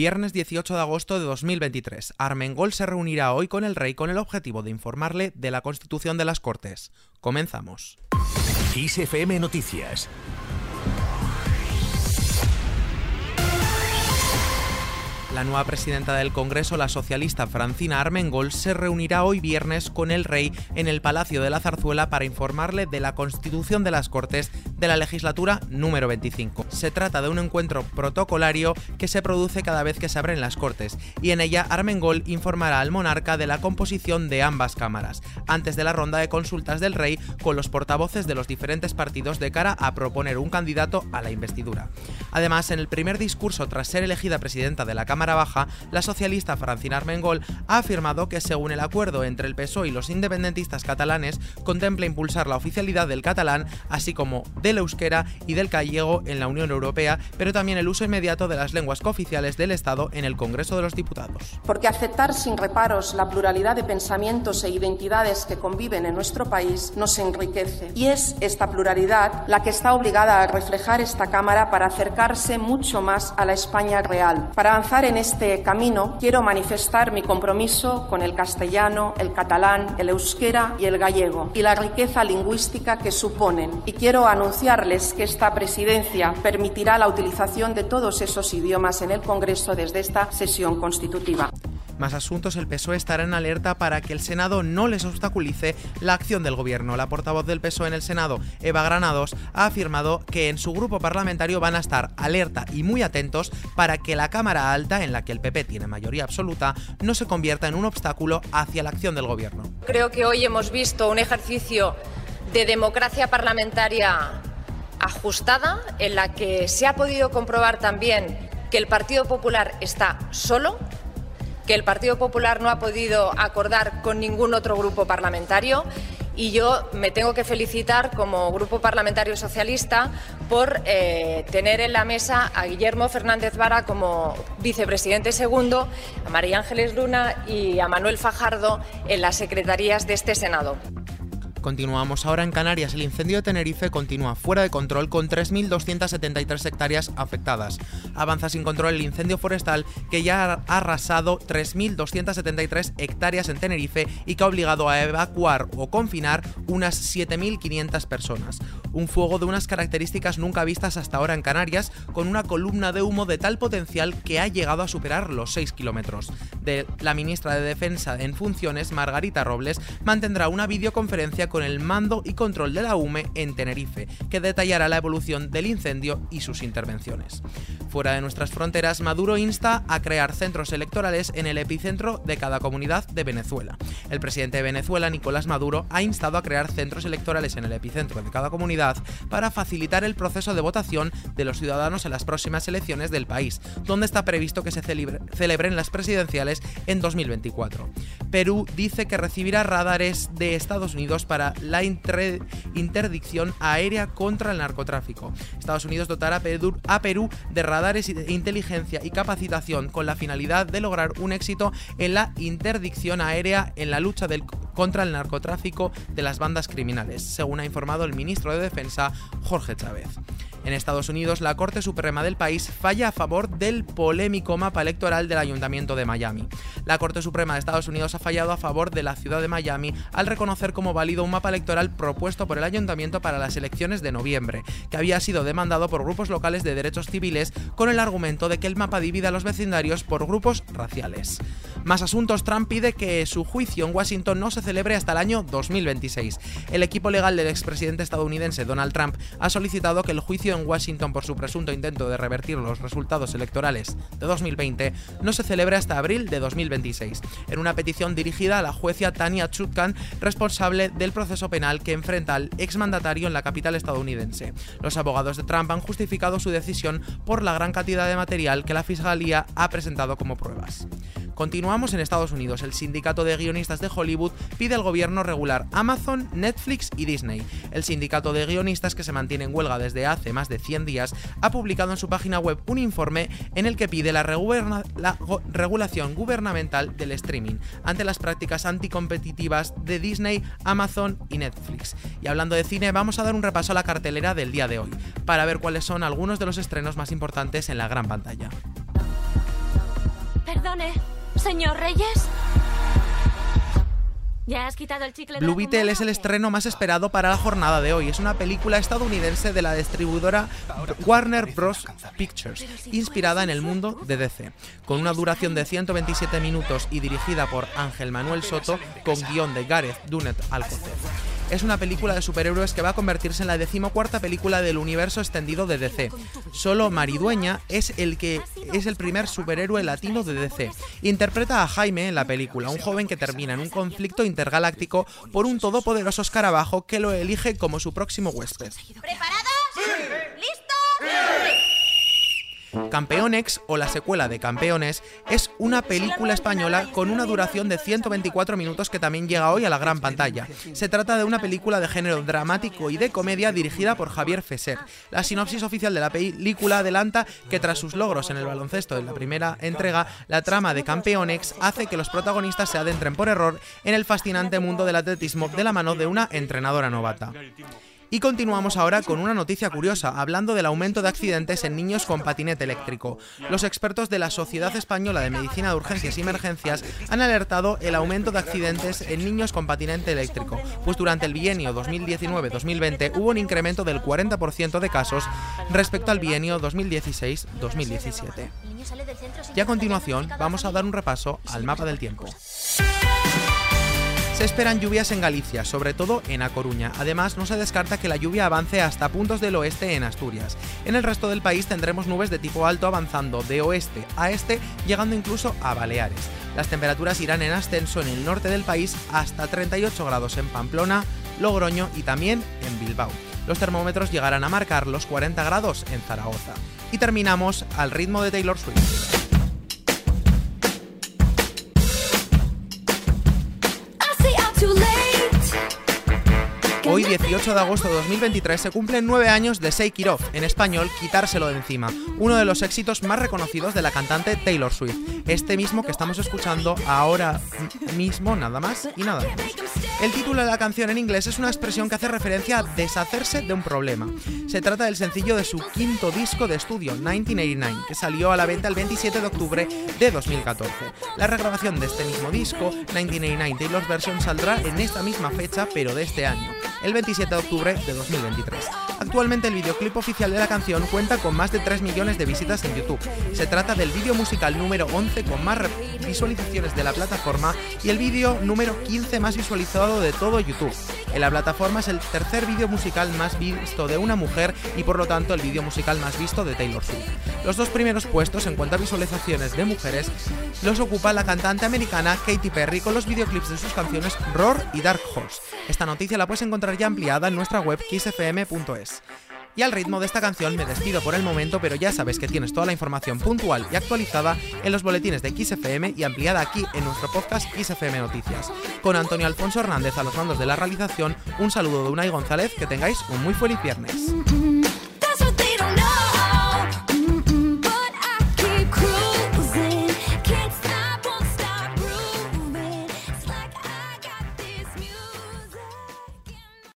Viernes 18 de agosto de 2023. Armengol se reunirá hoy con el rey con el objetivo de informarle de la constitución de las Cortes. Comenzamos. ISFM Noticias La nueva presidenta del Congreso, la socialista Francina Armengol, se reunirá hoy viernes con el rey en el Palacio de la Zarzuela para informarle de la constitución de las Cortes de la legislatura número 25. Se trata de un encuentro protocolario que se produce cada vez que se abren las Cortes y en ella Armengol informará al monarca de la composición de ambas cámaras, antes de la ronda de consultas del rey con los portavoces de los diferentes partidos de cara a proponer un candidato a la investidura. Además, en el primer discurso tras ser elegida presidenta de la Cámara Baja, la socialista Francina Armengol ha afirmado que según el acuerdo entre el PSOE y los independentistas catalanes, contempla impulsar la oficialidad del catalán, así como del euskera y del gallego en la Unión Europea, pero también el uso inmediato de las lenguas cooficiales del Estado en el Congreso de los Diputados. Porque aceptar sin reparos la pluralidad de pensamientos e identidades que conviven en nuestro país nos enriquece. Y es esta pluralidad la que está obligada a reflejar esta Cámara para acercarse mucho más a la España real, para avanzar en este camino, quiero manifestar mi compromiso con el castellano, el catalán, el euskera y el gallego y la riqueza lingüística que suponen. Y quiero anunciarles que esta presidencia permitirá la utilización de todos esos idiomas en el Congreso desde esta sesión constitutiva más asuntos, el PSOE estará en alerta para que el Senado no les obstaculice la acción del gobierno. La portavoz del PSOE en el Senado, Eva Granados, ha afirmado que en su grupo parlamentario van a estar alerta y muy atentos para que la Cámara Alta, en la que el PP tiene mayoría absoluta, no se convierta en un obstáculo hacia la acción del gobierno. Creo que hoy hemos visto un ejercicio de democracia parlamentaria ajustada en la que se ha podido comprobar también que el Partido Popular está solo que el Partido Popular no ha podido acordar con ningún otro grupo parlamentario y yo me tengo que felicitar como Grupo Parlamentario Socialista por eh, tener en la mesa a Guillermo Fernández Vara como vicepresidente segundo, a María Ángeles Luna y a Manuel Fajardo en las secretarías de este Senado. Continuamos ahora en Canarias. El incendio de Tenerife continúa fuera de control con 3.273 hectáreas afectadas. Avanza sin control el incendio forestal que ya ha arrasado 3.273 hectáreas en Tenerife y que ha obligado a evacuar o confinar unas 7.500 personas. Un fuego de unas características nunca vistas hasta ahora en Canarias, con una columna de humo de tal potencial que ha llegado a superar los 6 kilómetros. La ministra de Defensa en funciones, Margarita Robles, mantendrá una videoconferencia con el mando y control de la UME en Tenerife, que detallará la evolución del incendio y sus intervenciones. Fuera de nuestras fronteras, Maduro insta a crear centros electorales en el epicentro de cada comunidad de Venezuela. El presidente de Venezuela, Nicolás Maduro, ha instado a crear centros electorales en el epicentro de cada comunidad para facilitar el proceso de votación de los ciudadanos en las próximas elecciones del país, donde está previsto que se celebren las presidenciales en 2024. Perú dice que recibirá radares de Estados Unidos para la interdicción aérea contra el narcotráfico. Estados Unidos dotará a Perú de radares de inteligencia y capacitación con la finalidad de lograr un éxito en la interdicción aérea en la lucha contra el narcotráfico de las bandas criminales, según ha informado el ministro de Defensa Jorge Chávez. En Estados Unidos, la Corte Suprema del país falla a favor del polémico mapa electoral del Ayuntamiento de Miami. La Corte Suprema de Estados Unidos ha fallado a favor de la ciudad de Miami al reconocer como válido un mapa electoral propuesto por el Ayuntamiento para las elecciones de noviembre, que había sido demandado por grupos locales de derechos civiles con el argumento de que el mapa divide a los vecindarios por grupos raciales. Más asuntos, Trump pide que su juicio en Washington no se celebre hasta el año 2026. El equipo legal del expresidente estadounidense Donald Trump ha solicitado que el juicio en Washington por su presunto intento de revertir los resultados electorales de 2020 no se celebre hasta abril de 2026, en una petición dirigida a la jueza Tania Chutkan, responsable del proceso penal que enfrenta al exmandatario en la capital estadounidense. Los abogados de Trump han justificado su decisión por la gran cantidad de material que la Fiscalía ha presentado como pruebas. Continuamos en Estados Unidos. El sindicato de guionistas de Hollywood pide al gobierno regular Amazon, Netflix y Disney. El sindicato de guionistas, que se mantiene en huelga desde hace más de 100 días, ha publicado en su página web un informe en el que pide la, la regulación gubernamental del streaming ante las prácticas anticompetitivas de Disney, Amazon y Netflix. Y hablando de cine, vamos a dar un repaso a la cartelera del día de hoy, para ver cuáles son algunos de los estrenos más importantes en la gran pantalla. Perdone, señor Reyes. ¿Ya has quitado el chicle Blue Beetle es el estreno más esperado para la jornada de hoy. Es una película estadounidense de la distribuidora Warner Bros. Pictures, inspirada en el mundo de DC, con una duración de 127 minutos y dirigida por Ángel Manuel Soto, con guion de Gareth Dunet Alcocer. Es una película de superhéroes que va a convertirse en la decimocuarta película del universo extendido de DC. Solo Maridueña es el que es el primer superhéroe latino de DC. Interpreta a Jaime en la película, un joven que termina en un conflicto intergaláctico por un todopoderoso escarabajo que lo elige como su próximo huésped. Campeonex, o la secuela de Campeones, es una película española con una duración de 124 minutos que también llega hoy a la gran pantalla. Se trata de una película de género dramático y de comedia dirigida por Javier Fesser. La sinopsis oficial de la película adelanta que tras sus logros en el baloncesto en la primera entrega, la trama de Campeonex hace que los protagonistas se adentren por error en el fascinante mundo del atletismo de la mano de una entrenadora novata. Y continuamos ahora con una noticia curiosa, hablando del aumento de accidentes en niños con patinete eléctrico. Los expertos de la Sociedad Española de Medicina de Urgencias y Emergencias han alertado el aumento de accidentes en niños con patinete eléctrico, pues durante el bienio 2019-2020 hubo un incremento del 40% de casos respecto al bienio 2016-2017. Y a continuación vamos a dar un repaso al mapa del tiempo. Se esperan lluvias en Galicia, sobre todo en A Coruña. Además, no se descarta que la lluvia avance hasta puntos del oeste en Asturias. En el resto del país tendremos nubes de tipo alto avanzando de oeste a este, llegando incluso a Baleares. Las temperaturas irán en ascenso en el norte del país hasta 38 grados en Pamplona, Logroño y también en Bilbao. Los termómetros llegarán a marcar los 40 grados en Zaragoza. Y terminamos al ritmo de Taylor Swift. Hoy, 18 de agosto de 2023, se cumplen nueve años de Shake It Off, en español, quitárselo de encima, uno de los éxitos más reconocidos de la cantante Taylor Swift, este mismo que estamos escuchando ahora mismo, nada más y nada menos. El título de la canción en inglés es una expresión que hace referencia a deshacerse de un problema. Se trata del sencillo de su quinto disco de estudio, 1989, que salió a la venta el 27 de octubre de 2014. La regrabación de este mismo disco, 1989 Taylor's Version, saldrá en esta misma fecha, pero de este año, el 27 de octubre de 2023. Actualmente el videoclip oficial de la canción cuenta con más de 3 millones de visitas en YouTube. Se trata del vídeo musical número 11 con más visualizaciones de la plataforma y el vídeo número 15 más visualizado de todo YouTube. En la plataforma es el tercer vídeo musical más visto de una mujer y por lo tanto el vídeo musical más visto de Taylor Swift. Los dos primeros puestos en cuanto a visualizaciones de mujeres los ocupa la cantante americana Katy Perry con los videoclips de sus canciones Roar y Dark Horse. Esta noticia la puedes encontrar ya ampliada en nuestra web kissfm.es. Y al ritmo de esta canción me despido por el momento, pero ya sabes que tienes toda la información puntual y actualizada en los boletines de XFM y ampliada aquí en nuestro podcast XFM Noticias. Con Antonio Alfonso Hernández a los mandos de la realización, un saludo de Unai González, que tengáis un muy feliz viernes.